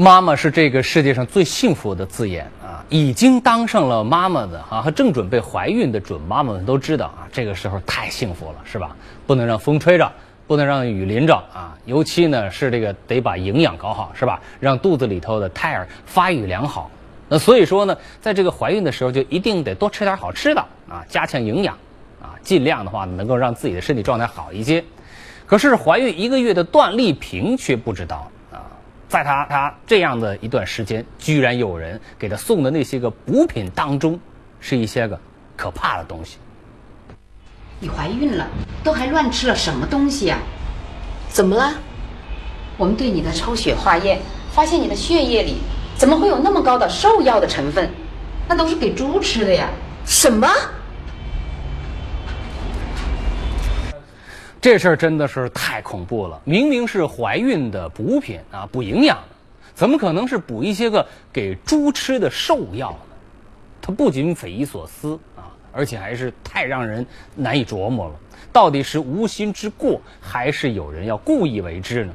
妈妈是这个世界上最幸福的字眼啊！已经当上了妈妈的啊，和正准备怀孕的准妈妈们都知道啊，这个时候太幸福了，是吧？不能让风吹着，不能让雨淋着啊！尤其呢是这个得把营养搞好，是吧？让肚子里头的胎儿发育良好。那所以说呢，在这个怀孕的时候就一定得多吃点好吃的啊，加强营养啊，尽量的话能够让自己的身体状态好一些。可是怀孕一个月的段丽萍却不知道。在他他这样的一段时间，居然有人给他送的那些个补品当中，是一些个可怕的东西。你怀孕了，都还乱吃了什么东西呀？怎么了？我们对你的抽血化验，发现你的血液里怎么会有那么高的兽药的成分？那都是给猪吃的呀！什么？这事儿真的是太恐怖了！明明是怀孕的补品啊，补营养的，怎么可能是补一些个给猪吃的兽药呢？它不仅匪夷所思啊，而且还是太让人难以琢磨了。到底是无心之过，还是有人要故意为之呢？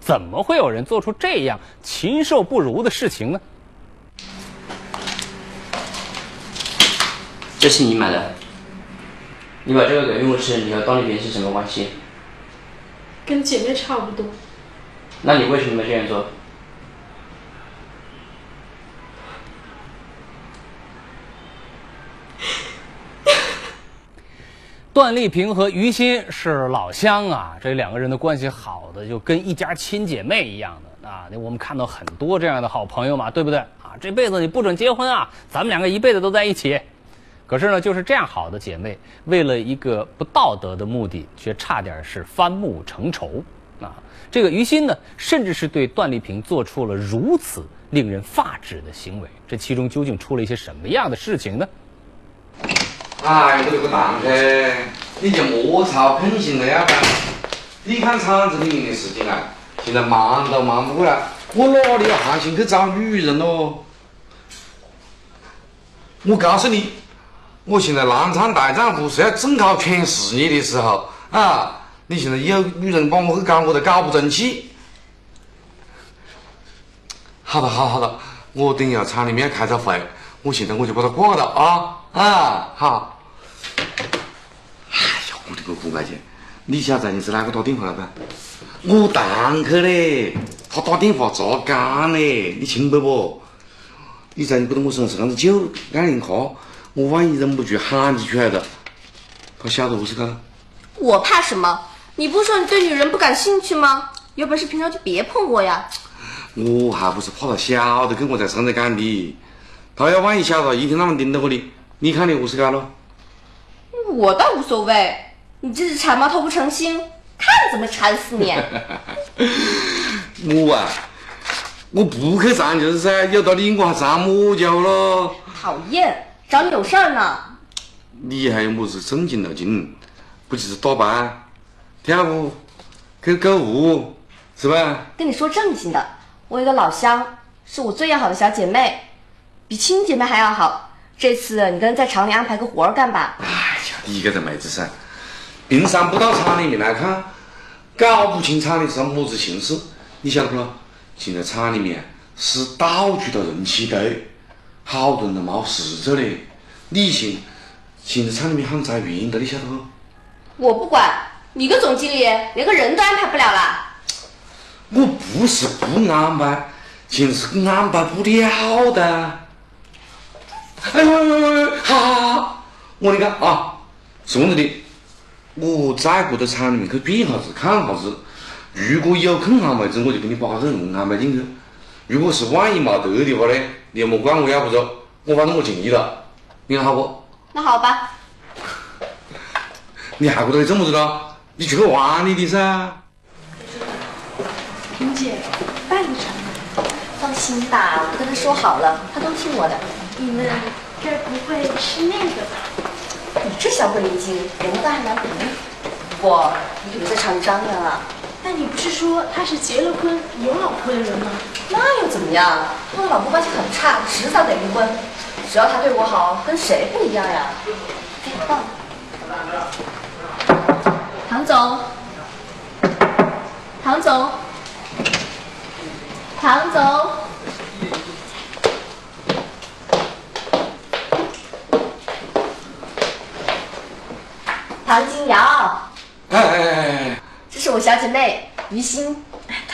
怎么会有人做出这样禽兽不如的事情呢？这是你买的。你把这个给孕妇吃，你和段丽萍是什么关系？跟姐妹差不多。那你为什么这样做？段丽萍和于心是老乡啊，这两个人的关系好的就跟一家亲姐妹一样的啊。那我们看到很多这样的好朋友嘛，对不对啊？这辈子你不准结婚啊，咱们两个一辈子都在一起。可是呢，就是这样好的姐妹，为了一个不道德的目的，却差点是翻目成仇啊！这个于心呢，甚至是对段丽萍做出了如此令人发指的行为，这其中究竟出了一些什么样的事情呢？哎，我这个堂客，你就莫操狠心了呀！你看厂子里面的事情啊，现在忙都忙不过来，我哪里有闲心去找女人喽？我告诉你。我现在南昌大丈夫是要正靠全事业的时候啊！你现在有女人帮我去搞，我都搞不争气。好了好好了，我等一下厂里面开个会，我现在我就把它挂了啊啊好。哎呀，我的个姑妈姐，你晓得你是哪个打电话来不？我堂客嘞，他打电话咋干嘞？你清白不？你在你不懂我身上是啷子酒，爱人卡。我万一忍不住喊你出来的，他晓得我是干。我怕什么？你不是说你对女人不感兴趣吗？有本事平常就别碰我呀！我还不是怕他晓得跟我在上着干的。他要万一晓得，一天到晚盯着我的，你看你何是干了？我倒无所谓，你这只馋猫偷不成心，看怎么馋死你！我啊，我不去馋就是噻，有道理我还馋么家伙咯？讨厌！找你有事儿呢。你还有么子正经脑筋？不就是打扮、跳舞、去购物，是吧？跟你说正经的，我有个老乡，是我最要好的小姐妹，比亲姐妹还要好。这次你跟在厂里安排个活儿干吧。哎呀，你这个妹子噻，平常不到厂里面来看，搞不清厂里是么子形势。你晓得不咯？现在厂里面是到处都人气堆。好多人都没事做嘞，你现现在厂里面喊裁员的，你晓得不？我不管，你个总经理连个人都安排不了了。我不是不安排，现在是安排不了的。哎喂喂喂喂，好好好，我跟你讲啊，是这样子的，我再过到厂里面去转下子看下子，如果有空闲位置，我就给你把个人安排进去。如果是万一没得的话呢？你也莫管我要不着，我反正我尽力了，你看好不？那好吧。你还不得这么子了？你去玩你的噻。萍姐，办一场。放心吧，我跟他说好了，他都听我的。你们这不会是那个吧？你这小鬼灵精，连个大男朋友。不过你可别在厂里张扬了。但你不是说他是结了婚有老婆的人吗？那又怎么样？他和老婆关系很差迟早得离婚。只要他对我好跟谁不一样呀？唐总。唐总。唐总。唐金瑶。哎哎哎这是我小姐妹于心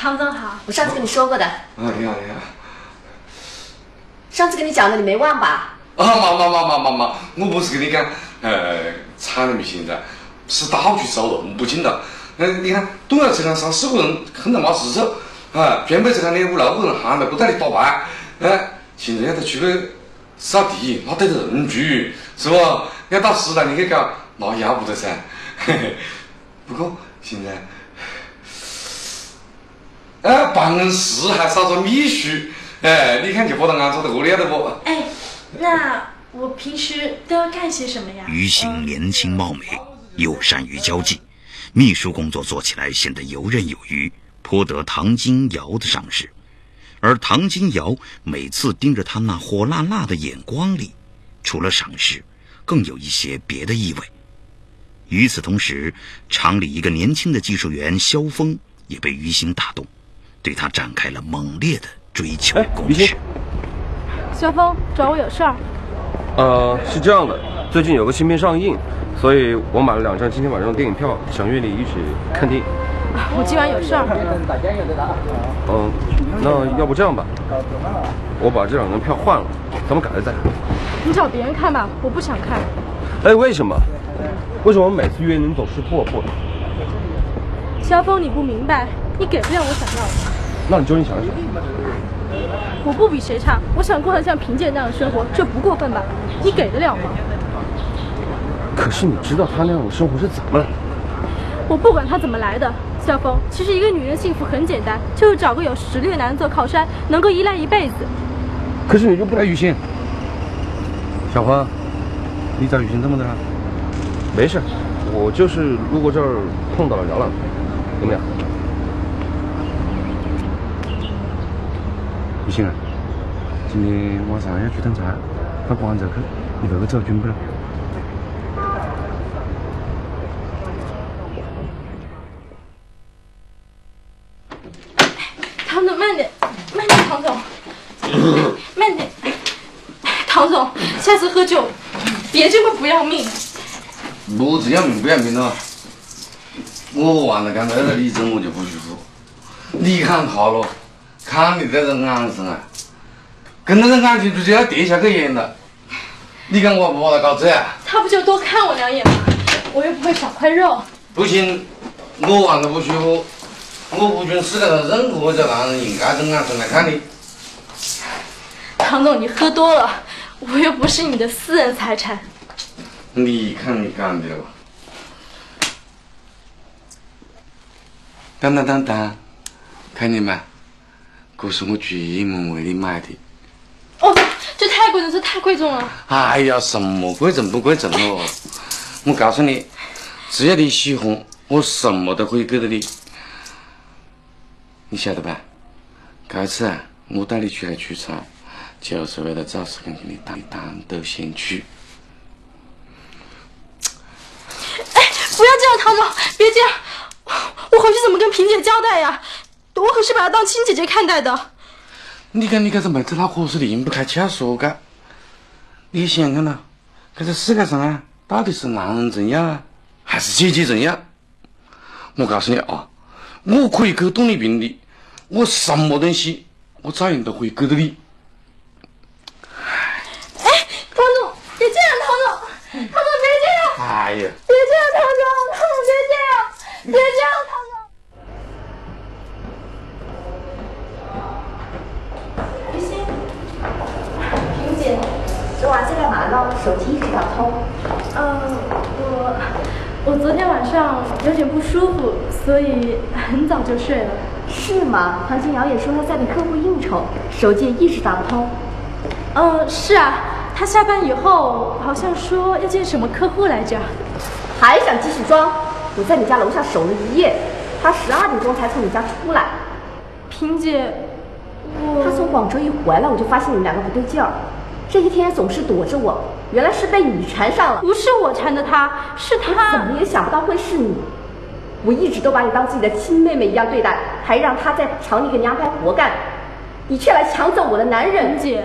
唐总好，我上次跟你说过的，啊，你好你好。上次跟你讲的你没忘吧？啊妈妈妈妈妈妈，我不是跟你讲，呃，厂里面现在是到处招人，不紧了。嗯，你看东窑车厂三四个人横着没事做，啊，偏北车厂呢五六个人 hand 在不在你打牌，哎，现在要得出去扫地，那得人住，是不？要到食堂你去搞，那要不得噻。嘿嘿，不过现在，哎，办公室还少个秘书，哎，你看就把他安插在这里了不？哎，那我平时都要干些什么呀？于行年轻貌美，又善于交际，秘书工作做起来显得游刃有余，颇得唐金瑶的赏识。而唐金瑶每次盯着他那火辣辣的眼光里，除了赏识，更有一些别的意味。与此同时，厂里一个年轻的技术员肖峰也被于心打动，对他展开了猛烈的追求攻势。肖峰找我有事儿。呃，是这样的，最近有个新片上映，所以我买了两张今天晚上的电影票，想约你一起看电影。我今晚有事儿。嗯，那要不这样吧，我把这两张票换了，咱们改了再看。你找别人看吧，我不想看。哎，为什么？为什么每次约你总是破破的？肖峰，你不明白，你给不了我想要的。那你究竟想要什么？我不比谁差，我想过上像萍姐那样的生活，这不过分吧？你给得了吗？可是你知道他那样的生活是怎么来的？我不管他怎么来的，肖峰，其实一个女人幸福很简单，就是找个有实力的男人做靠山，能够依赖一辈子。可是你就不来于心。小峰，你咋雨欣这么的了？没事，我就是路过这儿碰到了聊两句，怎么样？雨欣啊，今天晚上要去登船，到广州去，你陪我走军不了？唐总，慢点，慢点，唐总，慢点。唐总，下次喝酒别这么不要命。不是要命不要命了，我玩了刚才那李总我就不舒服。你看他咯，看你这个眼神啊，跟那个眼睛就要跌下个眼了。你看我不把他搞这样？他不就多看我两眼吗？我又不会少块肉。不行，我玩的不舒服，我不准世界上任何一个男人用这种眼神来看你。唐总，你喝多了，我又不是你的私人财产。你看你干的了吧？当当当当，看见没？这是我专门为你买的。哦，这太贵了，这太贵重了。哎呀，什么贵重不贵重哦？我告诉你，只要你喜欢，我什么都可以给到你。你晓得吧？这次啊，我带你出来出差，就是为了找时间跟你单单独相处。哎，不要这样，唐总，别这样，我回去怎么跟萍姐交代呀？我可是把她当亲姐姐看待的。你看你这个妹子，她何是离不开瞎说个。你想想看呐，这个世界上啊，到底是男人重要啊，还是姐姐重要？我告诉你啊，我可以给动力平的，我什么东西，我照样都可以给到你。哎，唐总，别这样，唐总，唐总别这样，哎呀，别这样，唐总，唐总别这样，别这样，唐总。于心，萍姐，昨晚在干嘛呢？手机一直打不通。嗯，我我昨天晚上有点不舒服，所以很早就睡了。是吗？唐金瑶也说她在给客户应酬，手机也一直打不通。嗯，是啊，他下班以后好像说要见什么客户来着。还想继续装？我在你家楼下守了一夜，他十二点钟才从你家出来。萍姐，我他从广州一回来，我就发现你们两个不对劲儿。这些天总是躲着我，原来是被你缠上了。不是我缠的他，是他怎。么也想不到会是你。我一直都把你当自己的亲妹妹一样对待，还让他在厂里给你安排活干，你却来抢走我的男人萍。姐，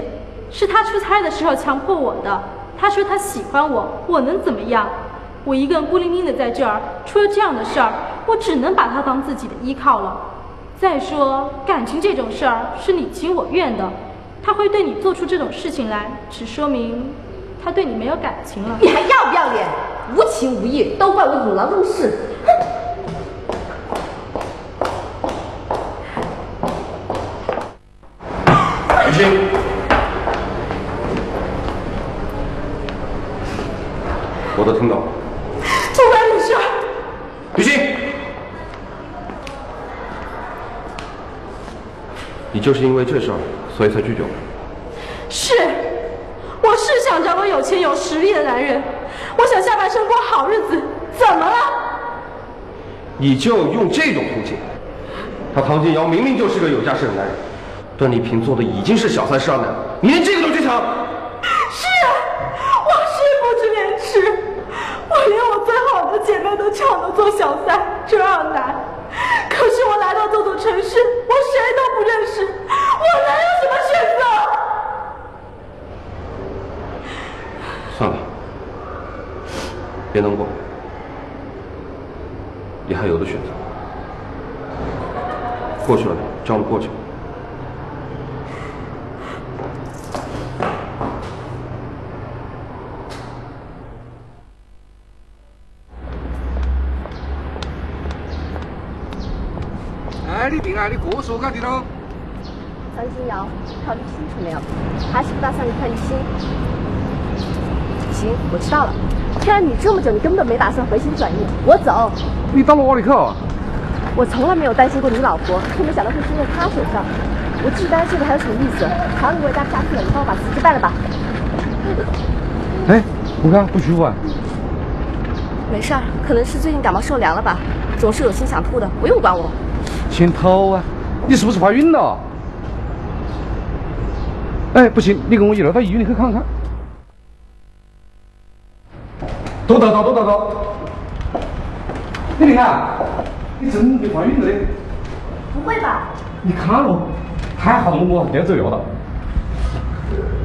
是他出差的时候强迫我的。他说他喜欢我，我能怎么样？我一个人孤零零的在这儿，出了这样的事儿，我只能把他当自己的依靠了。再说感情这种事儿是你情我愿的，他会对你做出这种事情来，只说明他对你没有感情了。你还要不要脸？无情无义，都怪我引狼入室。我都听到了。不关你事儿。于心，你就是因为这事儿，所以才拒绝我。是，我是想找个有钱有实力的男人，我想下半生过好日子，怎么了？你就用这种途径，他唐金瑶明明就是个有家室的男人，段丽萍做的已经是小三上男，你连这个都去抢？是啊，我是不知廉耻，我连我最好的姐妹都抢着做小三，这样难。可是我来到这座城市，我谁都不认识，我能有什么选择？算了，别难过，你还有的选择。过去了，叫了过去。哎，你病啊？你过说搞的喽？张金瑶，考虑清楚没有？还是不打算离开于心？行，我知道了。骗了你这么久，你根本没打算回心转意。我走。你到哪里去啊？我从来没有担心过你老婆，却没想到会输在她手上。我至于担心这个还有什么意思？好，你我也待不下去了，你帮我把辞职办了吧。哎，我看不舒服啊。没事儿，可能是最近感冒受凉了吧，总是有心想吐的，不用管我。先掏啊，你是不是怀孕了？哎，不行，你跟我一路到医院里去看看。都到到，都到到。你你看，你真的怀孕了嘞？不会吧？你看咯，太好了，我要走药了。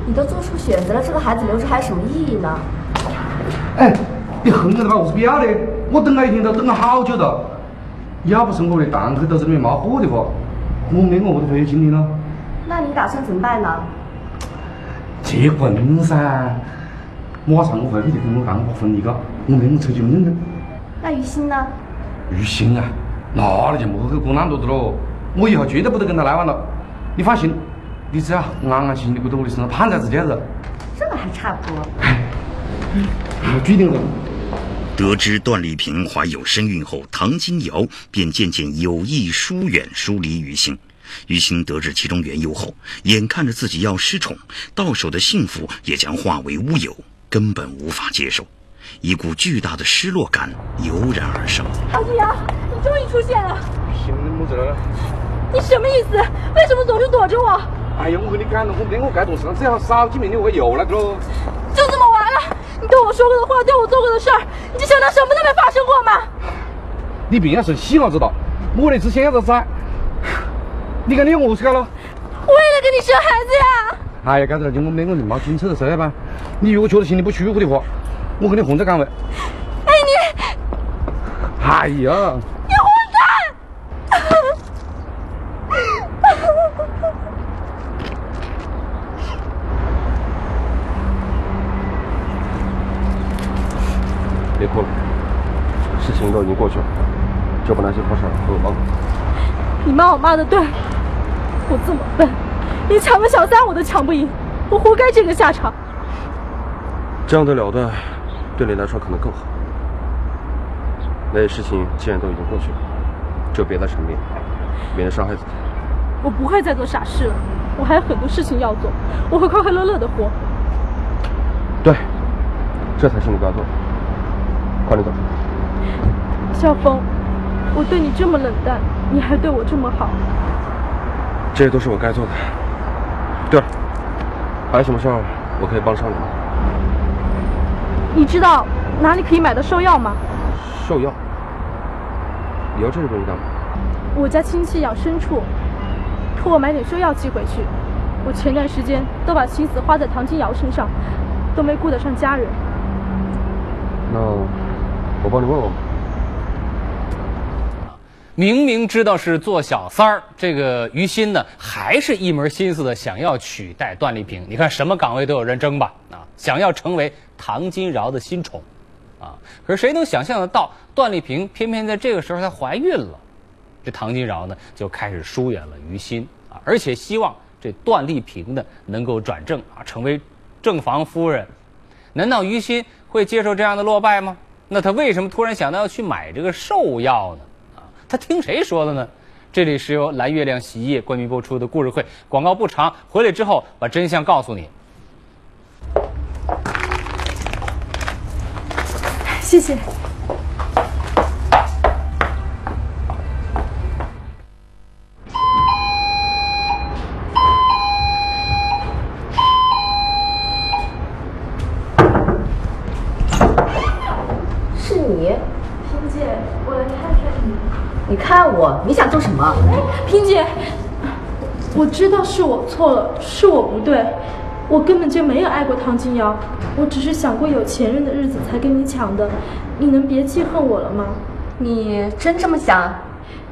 你都做出选择了，这个孩子留着还有什么意义呢？哎，你横着的吧，我是不要的。我等了一天都等了好久了。要不是我的堂客都在里面冒火的话，我没我的退休金的了。那你打算怎么办呢？结婚噻，马上我回去就跟我干把婚离个，我没我出去认认。那于心呢？于心啊，那你就莫去管那么多的喽。我以后绝对不得跟他来往了。你放心，你只要安安心心的过到我的身上，盼在自家子。这个还差不多。我决定了。得知段丽萍怀有身孕后，唐金瑶便渐渐有意疏远、疏离于心。于心得知其中缘由后，眼看着自己要失宠，到手的幸福也将化为乌有，根本无法接受，一股巨大的失落感油然而生。唐金瑶，你终于出现了！你什么意思？为什么总是躲着我？哎呀，我跟你讲了，我没我该懂事，只要少几年，你我又来了。就这么完了？你对我说过的话，对我做过的事儿，你就想当什么都没发生过吗？你别要生气了，知道？我的只想要的噻。你看你饿死了。为了给你生孩子呀！哎呀，该着就我没我就冒警车的事吧。你如果觉得心里不舒服的话，我给你换个岗位。哎你！哎呀！你混蛋！别哭了，事情都已经过去了，就把那些破事儿和我忘了。你骂我骂的对，我这么笨，连抢个小三我都抢不赢，我活该这个下场。这样的了断，对你来说可能更好。那些事情既然都已经过去了，就别再沉迷，免得伤害自己。我不会再做傻事了，我还有很多事情要做，我会快快乐乐的活。对，这才是你该做的。快点走。小峰，我对你这么冷淡，你还对我这么好，这些都是我该做的。对了，还有什么事儿我可以帮上你吗？你知道哪里可以买到兽药吗？兽药？你要这个东西干嘛？我家亲戚养牲畜，托我买点兽药寄回去。我前段时间都把心思花在唐金瑶身上，都没顾得上家人。那我帮你问问吧。明明知道是做小三儿，这个于心呢，还是一门心思的想要取代段丽萍。你看什么岗位都有人争吧？啊，想要成为唐金尧的新宠，啊，可是谁能想象得到，段丽萍偏偏在这个时候她怀孕了，这唐金尧呢就开始疏远了于心啊，而且希望这段丽萍呢能够转正啊，成为正房夫人。难道于心会接受这样的落败吗？那他为什么突然想到要去买这个兽药呢？他听谁说的呢？这里是由蓝月亮洗衣液冠名播出的故事会，广告不长，回来之后把真相告诉你。谢谢。我知道是我错了，是我不对，我根本就没有爱过唐金瑶，我只是想过有钱人的日子才跟你抢的，你能别记恨我了吗？你真这么想？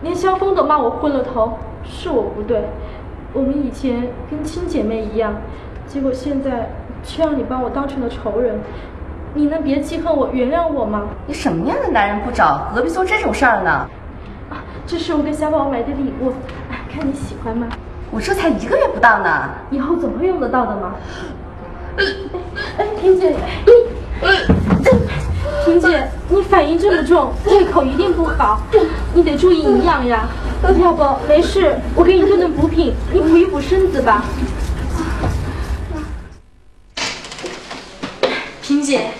连萧峰都骂我昏了头，是我不对，我们以前跟亲姐妹一样，结果现在却让你把我当成了仇人，你能别记恨我，原谅我吗？你什么样的男人不找，何必做这种事儿呢？啊，这是我给小宝宝买的礼物，哎看你喜欢吗？我这才一个月不到呢，以后总会用得到的嘛。哎，萍姐，你，萍姐，你反应这么重，胃口一定不好，你得注意营养呀。要不没事，我给你炖炖补品，你补一补身子吧。萍姐，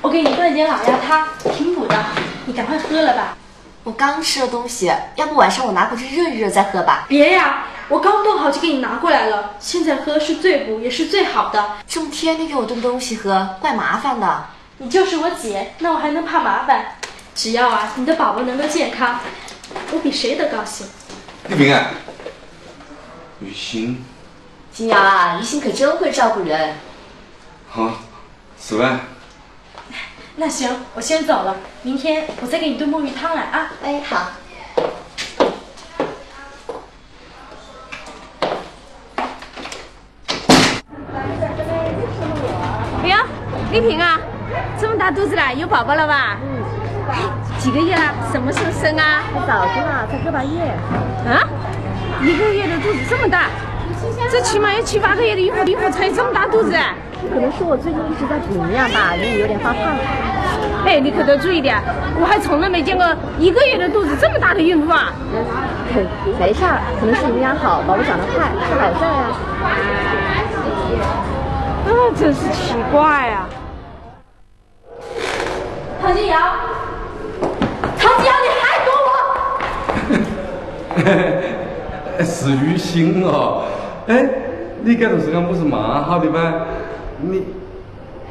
我给你炖点老鸭汤，挺补的，你赶快喝了吧。我刚吃了东西，要不晚上我拿回去热一热再喝吧。别呀，我刚炖好就给你拿过来了，现在喝是最补也是最好的。这么天天给我炖东西喝，怪麻烦的。你就是我姐，那我还能怕麻烦？只要啊，你的宝宝能够健康，我比谁都高兴。玉萍啊，雨欣，金瑶啊，于心可真会照顾人。好，是吧？那行，我先走了，明天我再给你炖墨鱼汤来啊。哎，好。哎呀，丽萍啊，这么大肚子了，有宝宝了吧？嗯。几个月了？什么时候生啊？早着呢，才个把月。啊？一个月的肚子这么大，这起码要七八个月的孕妇孕妇才有这么大肚子。可能是我最近一直在补营养吧，人也有点发胖。哎，你可得注意点，我还从来没见过一个月的肚子这么大的孕妇啊！嗯，没事儿，可能是营养好，宝宝长得快，是好事儿呀。啊，真是奇怪啊！唐金瑶，唐金瑶，你还躲我？是于心哦，哎，你这段时间不是蛮好的吗？你，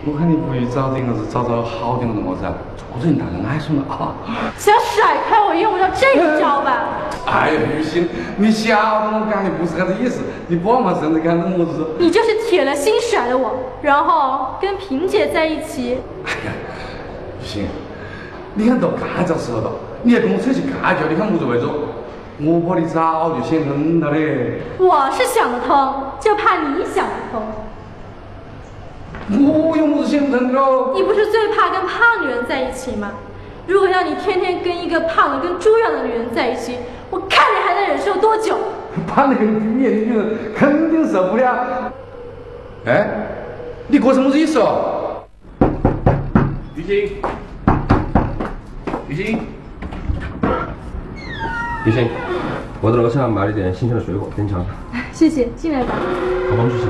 我看你不如找点个是找找好点个么子啊，做人大人爱说了啊。想甩开我用不着这一招吧？哎呀，于心，你晓得我讲的不是这个意思，你把嘛身子干的么子？你就是铁了心甩了我，然后跟萍姐在一起。哎呀，于心，你看到干这时候了，你还跟我扯起干架，你看么子为着？我怕你早就想通了嘞。我是想得通，就怕你想不通。我有么子想不通的喽？你不是最怕跟胖女人在一起吗？如果让你天天跟一个胖的跟猪一样的女人在一起，我看你还能忍受多久？胖的跟猪一样的女人肯定受不了。哎，你过什么意思哦？于心，于心，于心，我在楼下买了一点新鲜的水果，给你尝尝。谢谢，进来吧。好帮助些。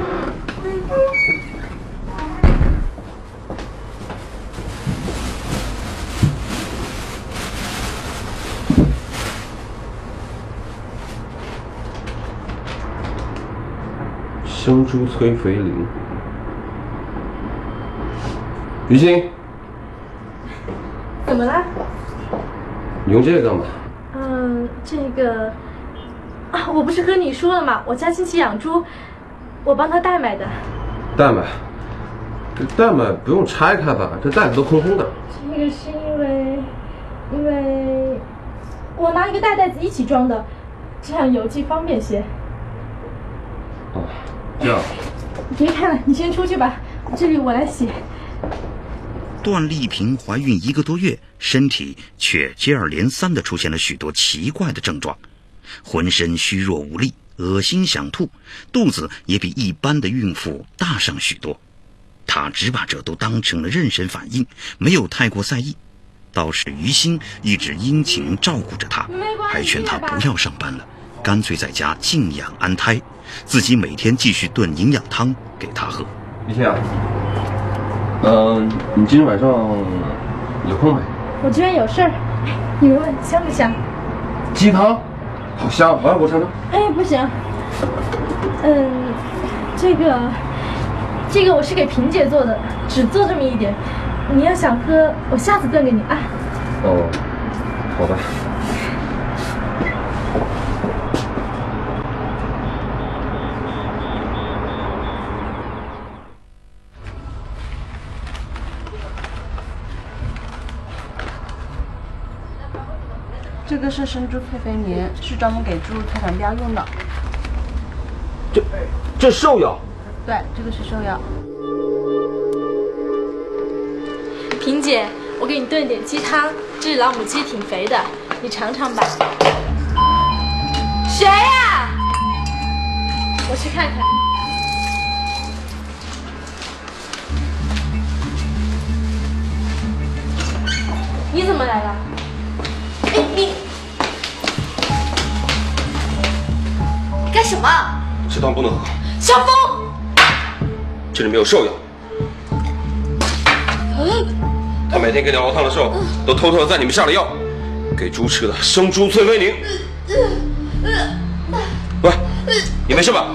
生猪催肥灵。于心，怎么了？你用这个干嘛？嗯，这个啊，我不是和你说了吗？我家亲戚养猪，我帮他代买的。代买？这代买不用拆开吧？这袋子都空空的。这个是因为，因为我拿一个大袋子一起装的，这样邮寄方便些。哦，这样。你别看了，你先出去吧，这里我来写。段丽萍怀孕一个多月，身体却接二连三地出现了许多奇怪的症状，浑身虚弱无力，恶心想吐，肚子也比一般的孕妇大上许多。她只把这都当成了妊娠反应，没有太过在意。倒是于心一直殷勤照顾着她，还劝她不要上班了，干脆在家静养安胎，自己每天继续炖营养汤给她喝。于心啊。嗯，你今天晚上有空没？我今天有事儿，你问香不香？鸡汤，好香，来我尝尝。哎，不行，嗯，这个，这个我是给萍姐做的，只做这么一点。你要想喝，我下次炖给你啊。哦，好吧。个是生猪催肥年，是专门给猪催产膘用的。这，这兽药。对，这个是兽药。萍姐，我给你炖点鸡汤，这老母鸡挺肥的，你尝尝吧。谁呀？我去看看。你怎么来了？干什么？这汤不能喝。小峰，这里没有兽药。他每天给你熬汤的时候，都偷偷的在里面下了药，给猪吃的生猪催肥宁。喂，你没事吧？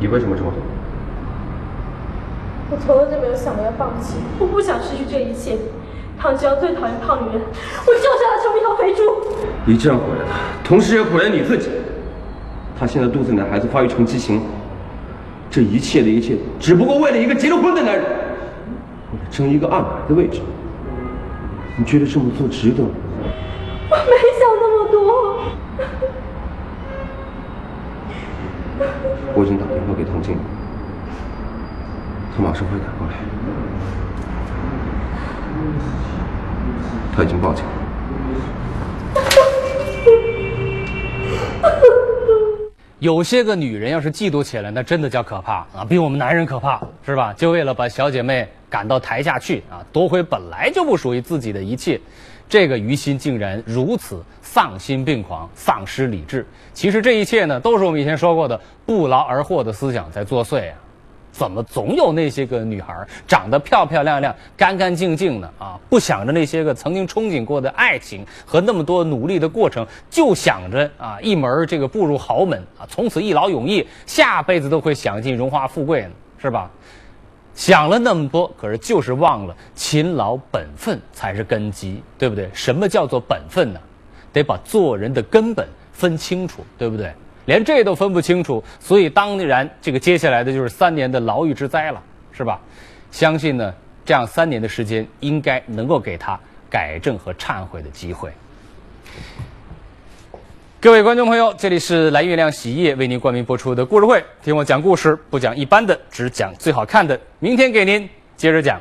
你为什么这么做？我从来就没有想过要放弃，我不想失去这一切。唐吉阳最讨厌胖女人，我就是要成为一条肥猪。你这样毁了她，同时也毁了你自己。她现在肚子里的孩子发育成畸形，这一切的一切，只不过为了一个结了婚的男人，为了争一个二奶的位置。你觉得这么做值得吗？我没想那么多。我已经打电话给唐静，他马上会赶过来。他已经报警了。有些个女人要是嫉妒起来，那真的叫可怕啊，比我们男人可怕，是吧？就为了把小姐妹赶到台下去啊，夺回本来就不属于自己的一切，这个于心竟然如此丧心病狂、丧失理智。其实这一切呢，都是我们以前说过的不劳而获的思想在作祟啊。怎么总有那些个女孩长得漂漂亮亮、干干净净的啊？不想着那些个曾经憧憬过的爱情和那么多努力的过程，就想着啊一门这个步入豪门啊，从此一劳永逸，下辈子都会享尽荣华富贵呢，是吧？想了那么多，可是就是忘了勤劳本分才是根基，对不对？什么叫做本分呢？得把做人的根本分清楚，对不对？连这都分不清楚，所以当然这个接下来的就是三年的牢狱之灾了，是吧？相信呢，这样三年的时间应该能够给他改正和忏悔的机会。各位观众朋友，这里是蓝月亮洗衣液为您冠名播出的故事会，听我讲故事，不讲一般的，只讲最好看的。明天给您接着讲。